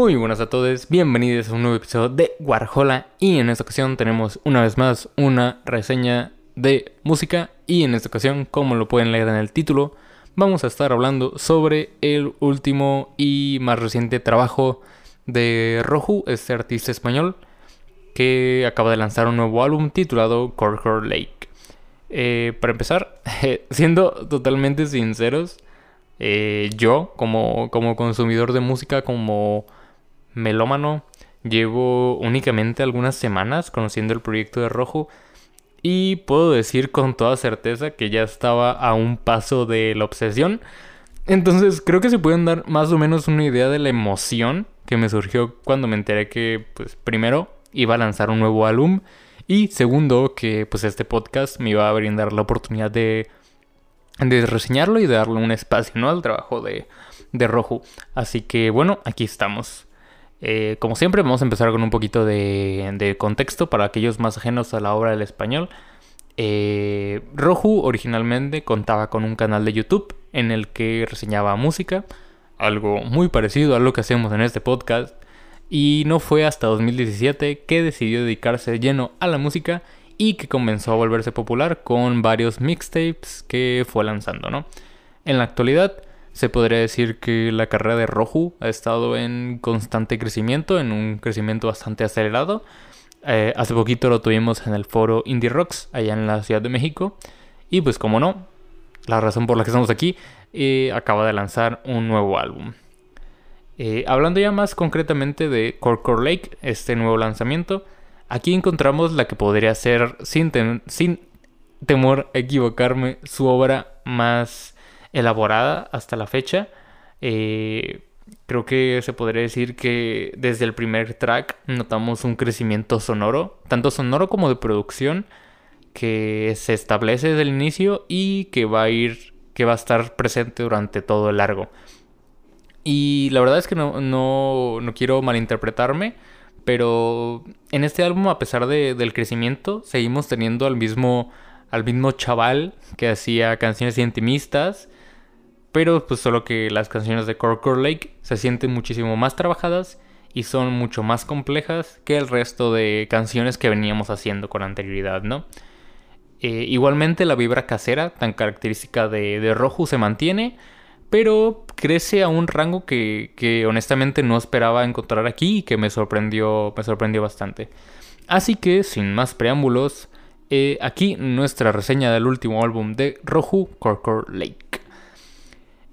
Muy buenas a todos, bienvenidos a un nuevo episodio de Warhola y en esta ocasión tenemos una vez más una reseña de música y en esta ocasión, como lo pueden leer en el título, vamos a estar hablando sobre el último y más reciente trabajo de Roju, este artista español que acaba de lanzar un nuevo álbum titulado Corker Lake. Eh, para empezar, siendo totalmente sinceros, eh, yo como, como consumidor de música, como melómano. Llevo únicamente algunas semanas conociendo el proyecto de Rojo y puedo decir con toda certeza que ya estaba a un paso de la obsesión. Entonces creo que se pueden dar más o menos una idea de la emoción que me surgió cuando me enteré que, pues, primero iba a lanzar un nuevo álbum y segundo que, pues, este podcast me iba a brindar la oportunidad de, de reseñarlo y de darle un espacio, ¿no? Al trabajo de, de Rojo. Así que, bueno, aquí estamos. Eh, como siempre, vamos a empezar con un poquito de, contexto para aquellos más ajenos a la obra del español. Eh, Roju originalmente contaba con un canal de YouTube en el que reseñaba música, algo muy parecido a lo que hacemos en este podcast, y no fue hasta 2017 que decidió dedicarse lleno a la música y que comenzó a volverse popular con varios mixtapes que fue lanzando, ¿no? En la actualidad, se podría decir que la carrera de Roju ha estado en constante crecimiento, en un crecimiento bastante acelerado. Eh, hace poquito lo tuvimos en el foro Indie Rocks, allá en la Ciudad de México. Y pues como no, la razón por la que estamos aquí, eh, acaba de lanzar un nuevo álbum. Eh, hablando ya más concretamente de Core Lake, este nuevo lanzamiento, aquí encontramos la que podría ser, sin, sin temor a equivocarme, su obra más elaborada hasta la fecha. Eh, creo que se podría decir que desde el primer track notamos un crecimiento sonoro, tanto sonoro como de producción, que se establece desde el inicio y que va a ir, que va a estar presente durante todo el largo. Y la verdad es que no, no, no quiero malinterpretarme, pero en este álbum, a pesar de, del crecimiento, seguimos teniendo al mismo, al mismo chaval que hacía canciones intimistas pero pues solo que las canciones de Core Lake se sienten muchísimo más trabajadas y son mucho más complejas que el resto de canciones que veníamos haciendo con anterioridad, ¿no? Eh, igualmente la vibra casera, tan característica de, de se mantiene, pero crece a un rango que, honestamente no esperaba encontrar aquí y que me sorprendió, me sorprendió bastante. Así que, sin más preámbulos, eh, aquí nuestra reseña del último álbum de Roju, Core Lake.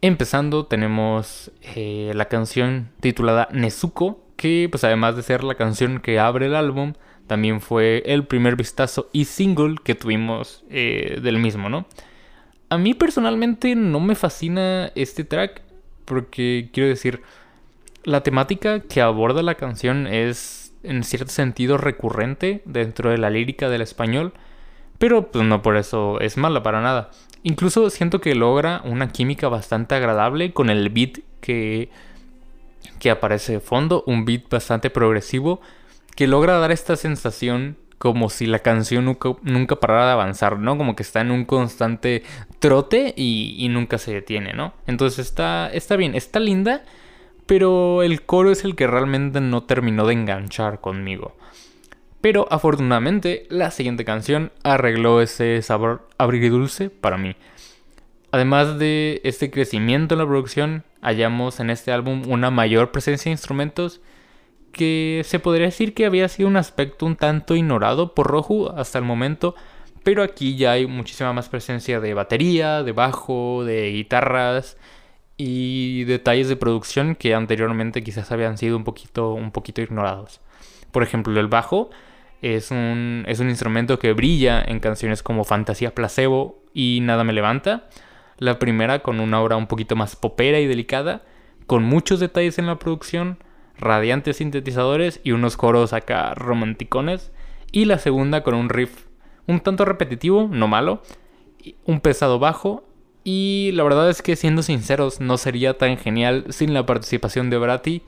Empezando tenemos eh, la canción titulada Nezuko, que pues además de ser la canción que abre el álbum, también fue el primer vistazo y single que tuvimos eh, del mismo, ¿no? A mí personalmente no me fascina este track porque quiero decir, la temática que aborda la canción es en cierto sentido recurrente dentro de la lírica del español, pero pues no por eso es mala para nada. Incluso siento que logra una química bastante agradable con el beat que, que aparece de fondo, un beat bastante progresivo que logra dar esta sensación como si la canción nunca, parara de avanzar, ¿no? Como que está en un constante trote y, nunca se detiene, ¿no? Entonces está, está bien, está linda, pero el coro es el que realmente no terminó de enganchar conmigo. Pero afortunadamente la siguiente canción arregló ese sabor dulce para mí. Además de este crecimiento en la producción, hallamos en este álbum una mayor presencia de instrumentos que se podría decir que había sido un aspecto un tanto ignorado por Roju hasta el momento, pero aquí ya hay muchísima más presencia de batería, de bajo, de guitarras y detalles de producción que anteriormente quizás habían sido un poquito, un poquito ignorados. Por ejemplo, el bajo es un, es un instrumento que brilla en canciones como Fantasía Placebo y Nada me levanta. La primera con una obra un poquito más popera y delicada, con muchos detalles en la producción, radiantes sintetizadores y unos coros acá romanticones. Y la segunda con un riff un tanto repetitivo, no malo, un pesado bajo. Y la verdad es que siendo sinceros, no sería tan genial sin la participación de Brati.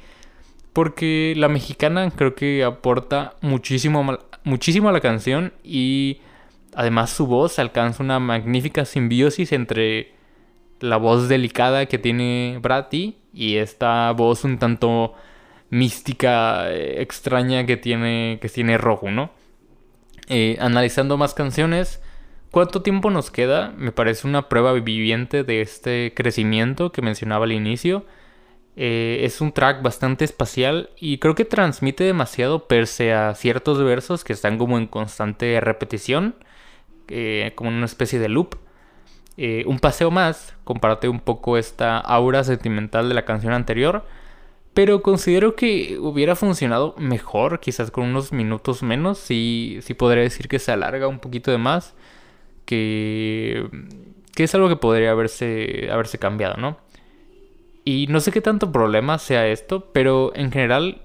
Porque la mexicana creo que aporta muchísimo, muchísimo a la canción y además su voz alcanza una magnífica simbiosis entre la voz delicada que tiene Brati y esta voz un tanto mística, eh, extraña que tiene, que tiene Rojo, ¿no? Eh, analizando más canciones, ¿cuánto tiempo nos queda? Me parece una prueba viviente de este crecimiento que mencionaba al inicio. Eh, es un track bastante espacial y creo que transmite demasiado perse a ciertos versos que están como en constante repetición, eh, como en una especie de loop. un paseo más, comparte un poco esta aura sentimental de la canción anterior pero considero que hubiera funcionado mejor, quizás con unos minutos menos. Sí podría decir que se alarga un poquito de más. Que, que es algo que podría haberse, haberse cambiado, ¿no? Y no sé qué tanto problema sea esto, pero en general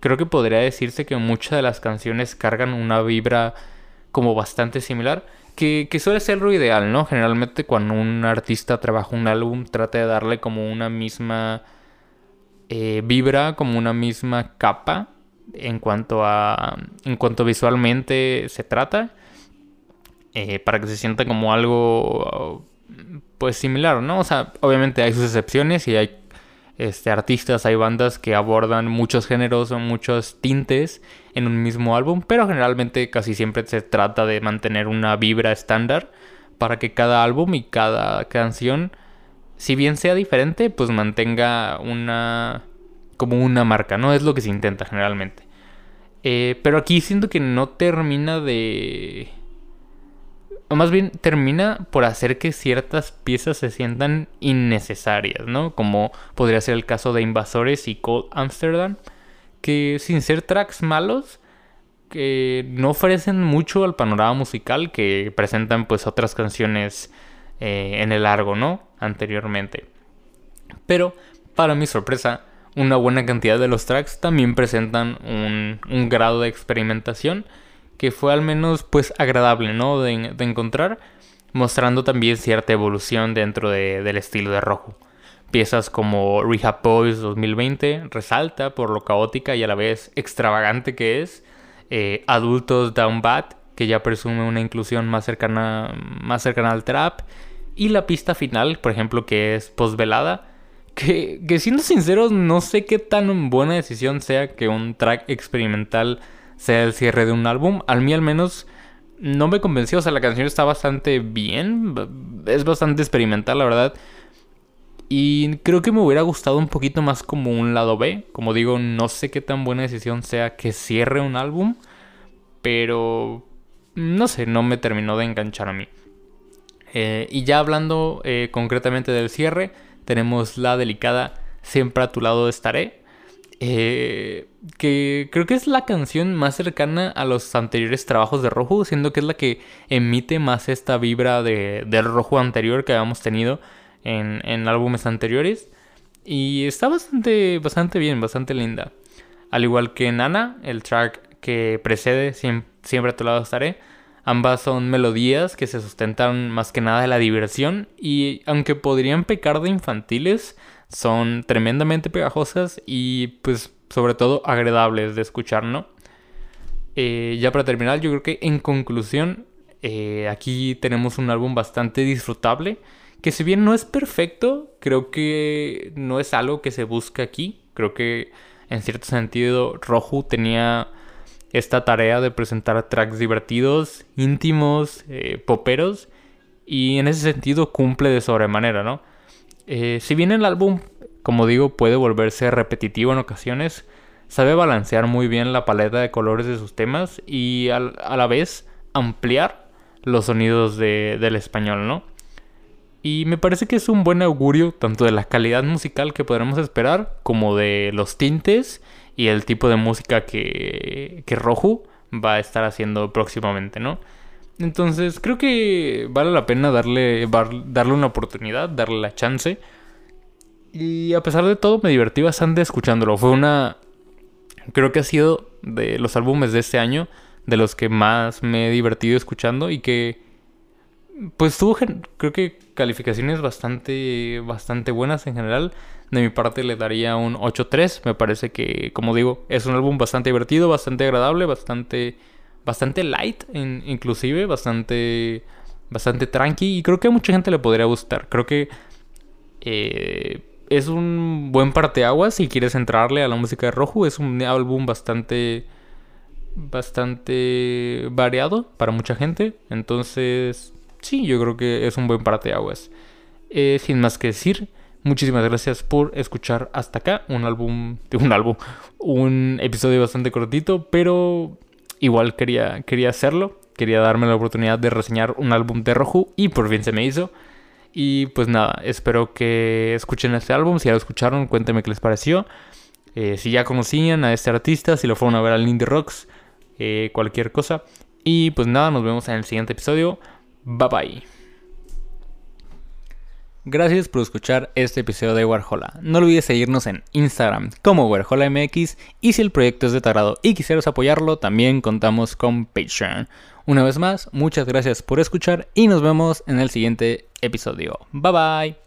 creo que podría decirse que muchas de las canciones cargan una vibra como bastante similar. Que, que, suele ser lo ideal, ¿no? Generalmente cuando un artista trabaja un álbum trata de darle como una misma eh, vibra como una misma capa en cuanto a en cuanto visualmente se trata eh, para que se sienta como algo pues similar no o sea obviamente hay sus excepciones y hay este artistas hay bandas que abordan muchos géneros o muchos tintes en un mismo álbum pero generalmente casi siempre se trata de mantener una vibra estándar para que cada álbum y cada canción si bien sea diferente, pues mantenga una como una marca, ¿no? Es lo que se intenta generalmente. Eh, pero aquí siento que no termina de... Más bien termina por hacer que ciertas piezas se sientan innecesarias, ¿no? Como podría ser el caso de Invasores y Cold Amsterdam, que sin ser tracks malos, que no ofrecen mucho al panorama musical que presentan pues otras canciones eh, en el largo, ¿no? Anteriormente. Pero, para mi sorpresa, una buena cantidad de los tracks también presentan un, grado de experimentación que fue al menos pues agradable, ¿no? De, encontrar, mostrando también cierta evolución dentro del estilo de rojo. Piezas como Rehab Boys 2020 resalta por lo caótica y a la vez extravagante que es. Eh, Adultos Down Bad que ya presume una inclusión más cercana, más cercana al trap. Y la pista final, por ejemplo, que es postvelada. Que, que siendo sinceros, no sé qué tan buena decisión sea que un track experimental sea el cierre de un álbum. Al mí al menos no me convenció. O sea, la canción está bastante bien. Es bastante experimental, la verdad. Y creo que me hubiera gustado un poquito más como un lado B. Como digo, no sé qué tan buena decisión sea que cierre un álbum. Pero no sé, no me terminó de enganchar a mí. Eh, y ya hablando eh, concretamente del cierre, tenemos la delicada Siempre a tu lado estaré. Eh, que creo que es la canción más cercana a los anteriores trabajos de Rojo, siendo que es la que emite más esta vibra de, del Rojo anterior que habíamos tenido en, en álbumes anteriores. Y está bastante, bastante bien, bastante linda. Al igual que Nana, el track que precede Siempre Siempre a tu lado estaré. Ambas son melodías que se sustentan más que nada de la diversión y aunque podrían pecar de infantiles, son tremendamente pegajosas y pues sobre todo agradables de escuchar, ¿no? Eh, ya para terminar, yo creo que en conclusión, eh, aquí tenemos un álbum bastante disfrutable, que si bien no es perfecto, creo que no es algo que se busca aquí, creo que en cierto sentido Roju tenía esta tarea de presentar tracks divertidos, íntimos, eh, poperos, y en ese sentido cumple de sobremanera, ¿no? Eh, si bien el álbum, como digo, puede volverse repetitivo en ocasiones, sabe balancear muy bien la paleta de colores de sus temas y a la vez ampliar los sonidos del español, ¿no? Y me parece que es un buen augurio tanto de la calidad musical que podremos esperar como de los tintes y el tipo de música que, que Roju va a estar haciendo próximamente, ¿no? Entonces creo que vale la pena darle, darle una oportunidad, darle la chance. Y a pesar de todo me divertí bastante escuchándolo. Fue una creo que ha sido de los álbumes de este año de los que más me he divertido escuchando y que pues tuvo creo que calificaciones bastante bastante buenas en general. De mi parte le daría un 8.3. Me parece que, como digo, es un álbum bastante divertido, bastante agradable, bastante bastante light, inclusive, bastante bastante tranqui y creo que a mucha gente le podría gustar. Creo que eh, es un buen parteaguas si quieres entrarle a la música de Rojo. Es un álbum bastante bastante variado para mucha gente. Entonces, sí, yo creo que es un buen parteaguas. Eh, sin más que decir, muchísimas gracias por escuchar hasta acá. Un álbum, un álbum, un episodio bastante cortito, pero igual quería, quería hacerlo. Quería darme la oportunidad de reseñar un álbum de Rojo y por fin se me hizo. Y pues nada, espero que escuchen este álbum. Si ya lo escucharon, cuéntenme qué les pareció. Eh, si ya conocían a este artista, si lo fueron a ver al Indie Rocks, eh, cualquier cosa. Y pues nada, nos vemos en el siguiente episodio. Bye bye. Gracias por escuchar este episodio de Warhola. No olvides seguirnos en Instagram como WarholaMX y si el proyecto es de tu y quisieras apoyarlo, también contamos con Patreon. Una vez más, muchas gracias por escuchar y nos vemos en el siguiente episodio. Bye bye.